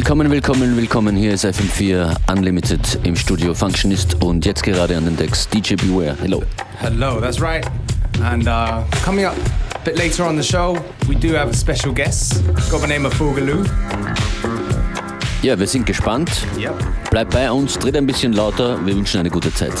Willkommen, willkommen, willkommen. Hier ist FM4 Unlimited im Studio Functionist und jetzt gerade an den Decks DJ Beware. Hello. Hello, that's right. And uh, coming up a bit later on the show, we do have a special guest. Got the name of Fugaloo. Ja, wir sind gespannt. Yep. Bleibt bei uns, dreht ein bisschen lauter. Wir wünschen eine gute Zeit.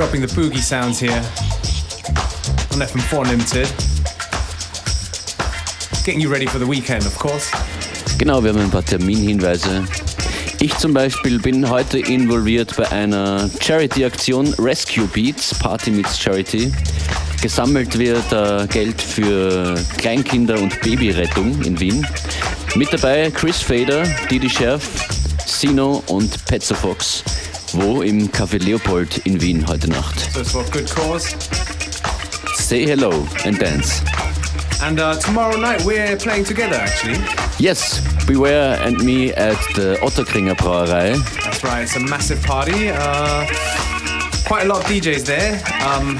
Dropping the boogie sounds here on FM4 Limited. Getting you ready for the weekend, of course. Genau, wir haben ein paar Terminhinweise. Ich zum Beispiel bin heute involviert bei einer Charity-Aktion Rescue Beats, Party Meets Charity. Gesammelt wird äh, Geld für Kleinkinder- und Babyrettung in Wien. Mit dabei Chris Fader, Didi Scherf, Sino und Petzer Fox. Wo? Im Café Leopold in Wien heute Nacht. So it's for a good cause. Say hello and dance. And uh, tomorrow night we're playing together actually. Yes, Beware and me at the Ottakringer Brauerei. That's right, it's a massive party. Uh, quite a lot of DJs there. Um,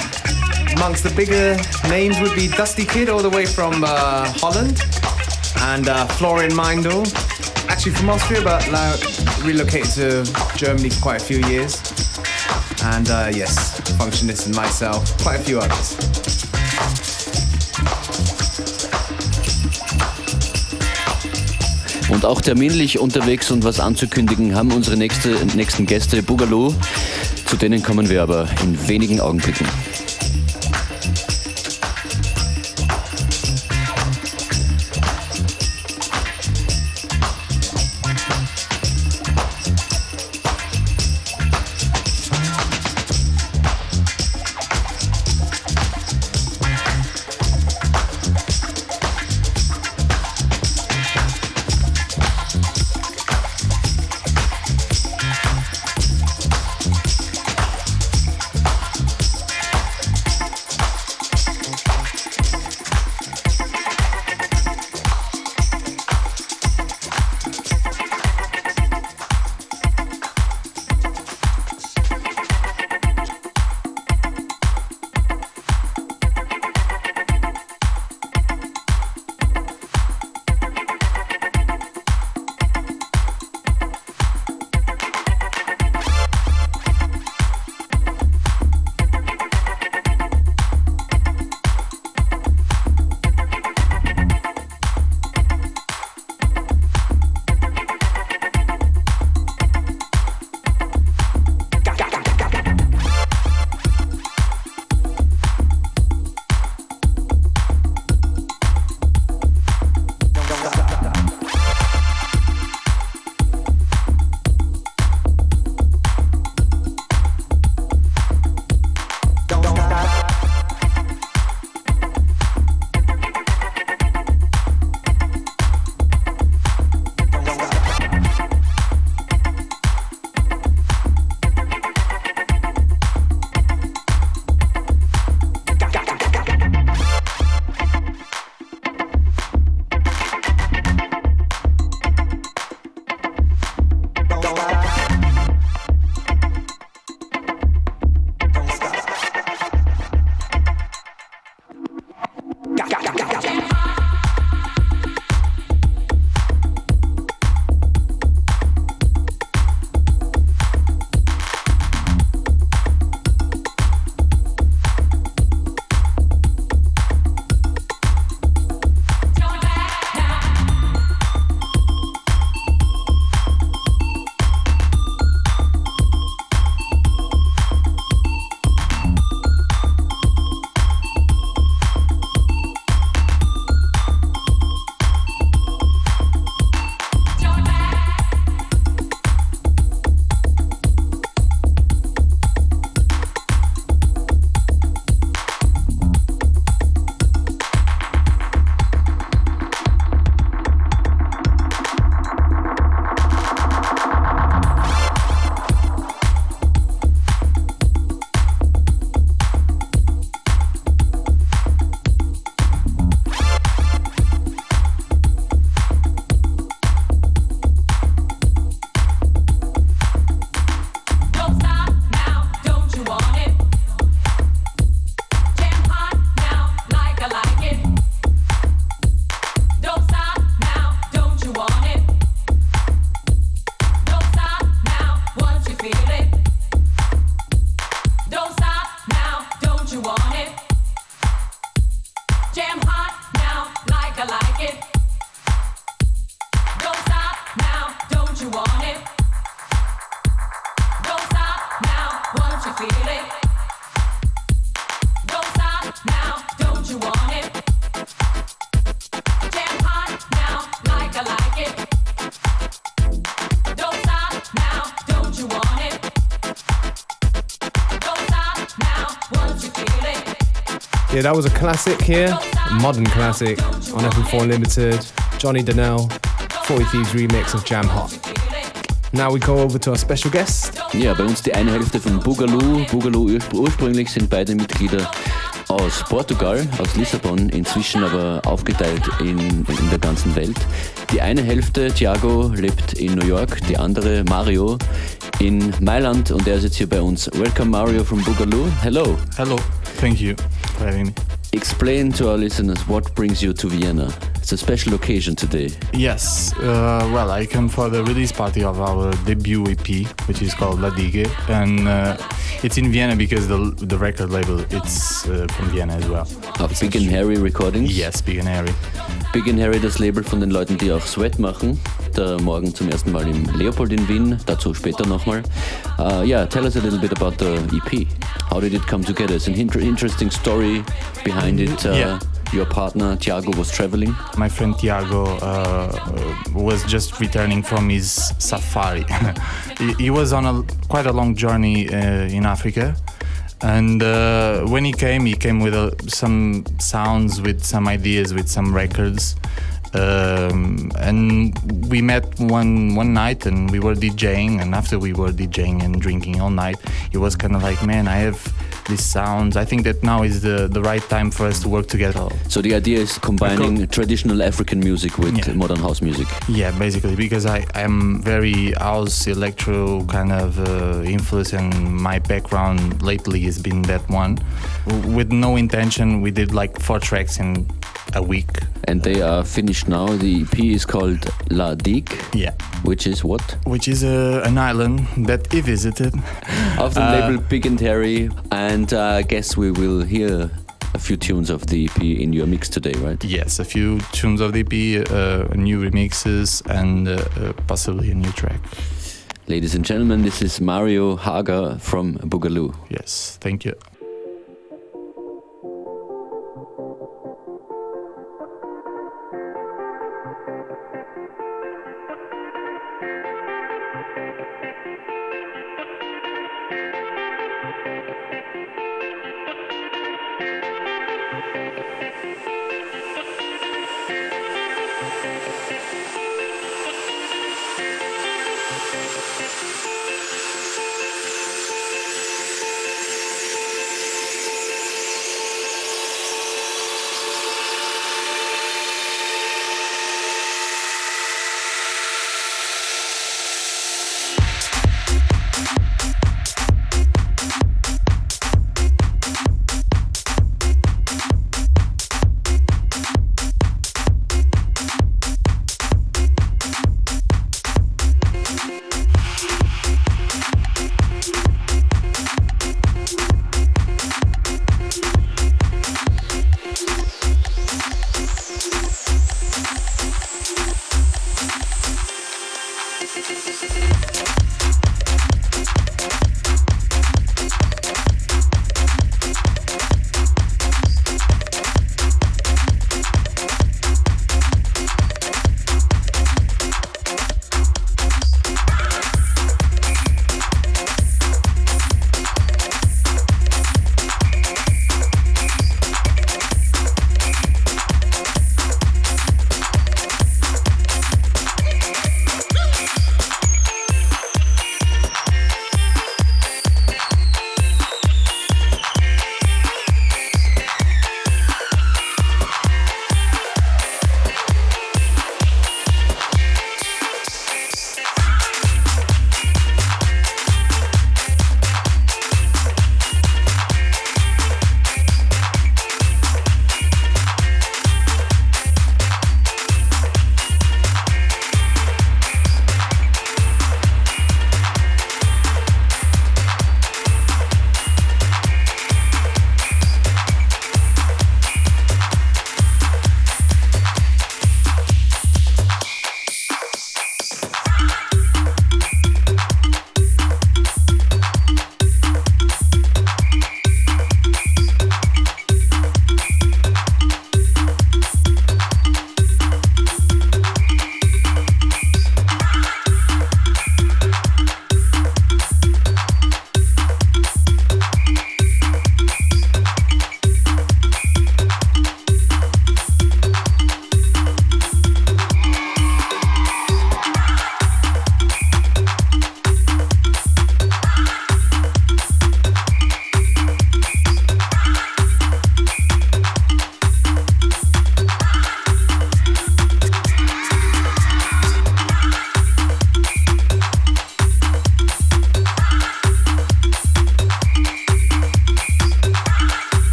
amongst the bigger names would be Dusty Kid, all the way from uh, Holland, and uh, Florian Meindl, actually from Austria, but now relocated to Germany for quite a few years. And uh, yes, Functionist and myself, quite a few others. Und auch terminlich unterwegs und was anzukündigen haben unsere nächste, nächsten Gäste Boogaloo. Zu denen kommen wir aber in wenigen Augenblicken. Yeah, that was a classic here, a modern classic on FM4 Unlimited. Johnny Dynell, 40 Thieves remix of Jam Hot. Now we go over to our special guest. Ja, bei uns die eine Hälfte von Boogaloo. Boogaloo ursprünglich sind beide Mitglieder aus Portugal, aus Lissabon, inzwischen aber aufgeteilt in, in der ganzen Welt. Die eine Hälfte, Thiago, lebt in New York, die andere, Mario, in Mailand und er ist jetzt hier bei uns. Welcome Mario from Boogaloo. Hello. Hello. Thank you הישראלים. Explain to our listeners what brings you to Vienna. It's a special occasion today. Yes, uh, well, I come for the release party of our debut EP, which is called La Digue, and uh, it's in Vienna because the the record label it's uh, from Vienna as well. Auf Big and Harry Recordings? Yes, Big and Harry. Big and Harry, das Label von den Leuten, die auch Sweat machen. Der morgen zum ersten Mal im Leopold in Wien, dazu später nochmal. Uh, yeah, tell us a little bit about the EP. How did it come together? It's an inter interesting story behind it. Uh, yeah your partner Tiago was traveling? My friend Tiago uh, was just returning from his safari. he, he, was on a quite a long journey uh, in Africa, and uh, when he came, he came with uh, some sounds, with some ideas, with some records. Um, and we met one one night and we were DJing and after we were DJing and drinking all night it was kind of like man I have these sounds. I think that now is the the right time for us to work together. So the idea is combining traditional African music with yeah. modern house music. Yeah basically because I am very house electro kind of uh, influence and my background lately has been that one. With no intention we did like four tracks in a week and they are finished now. The EP is called La Digue. Yeah. Which is what? Which is uh, an island that he visited. of the uh, label Big and Harry. And uh, I guess we will hear a few tunes of the EP in your mix today, right? Yes, a few tunes of the EP, uh, new remixes, and uh, uh, possibly a new track. Ladies and gentlemen, this is Mario Haga from Boogaloo. Yes, thank you.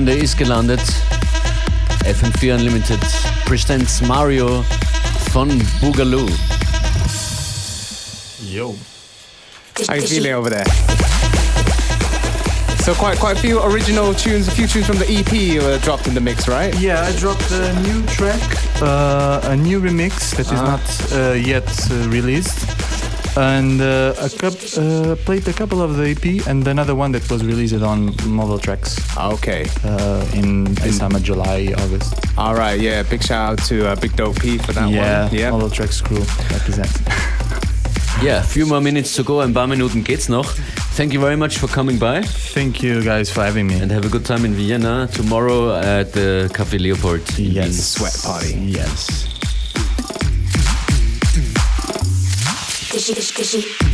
Wochenende ist gelandet. FM4 Unlimited presents Mario von Boogaloo. Yo. How you feeling over there? So quite quite a few original tunes, a few tunes from the EP were dropped in the mix, right? Yeah, I dropped a new track, uh, a new remix that is Uh-huh. not uh, yet uh, released, and uh, a coup- uh, played a couple of the EP and another one that was released on Moveltraxx Okay. uh, in this summer, July, August. All right. Yeah. Big shout out to uh, Big Dope P for that yeah, one. Yeah. Moveltraxx crew represents. Yeah, a few more minutes to go. Ein paar Minuten geht's noch. Thank you very much for coming by Thank you guys for having me. and have a good time in Vienna tomorrow at the Café Leopold. yes, Sweat party. Yes. しぐしぐし。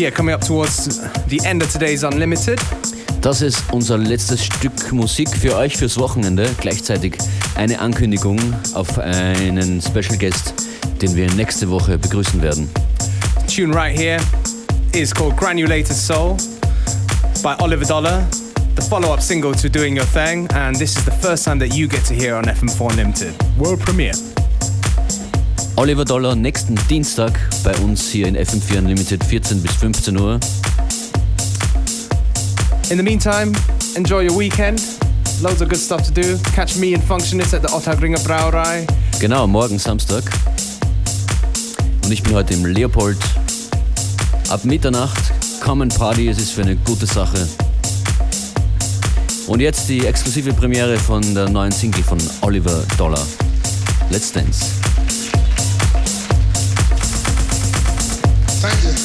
Yeah, coming up towards the end of today's Unlimited. Das ist unser letztes Stück Musik für euch fürs Wochenende. Gleichzeitig eine Ankündigung auf einen Special Guest, den wir nächste Woche begrüßen werden. Tune right here is called Granulated Soul by Oliver Dollar, the follow up single to Doing Your Thing, and this is the first time that you get to hear on FM4 Unlimited. World premiere. Oliver Dollar nächsten Dienstag bei uns hier in FM4 Unlimited 14 bis 15 Uhr. In the meantime, enjoy your weekend. Loads of good stuff to do. Catch me and Functionist at the Ottagringer Brauerei. Genau, morgen Samstag. Und ich bin heute im Leopold. Ab Mitternacht, Common Party, es ist für eine gute Sache. Und jetzt die exklusive Premiere von der neuen Single von Oliver Dollar. Let's Dance. Thank you.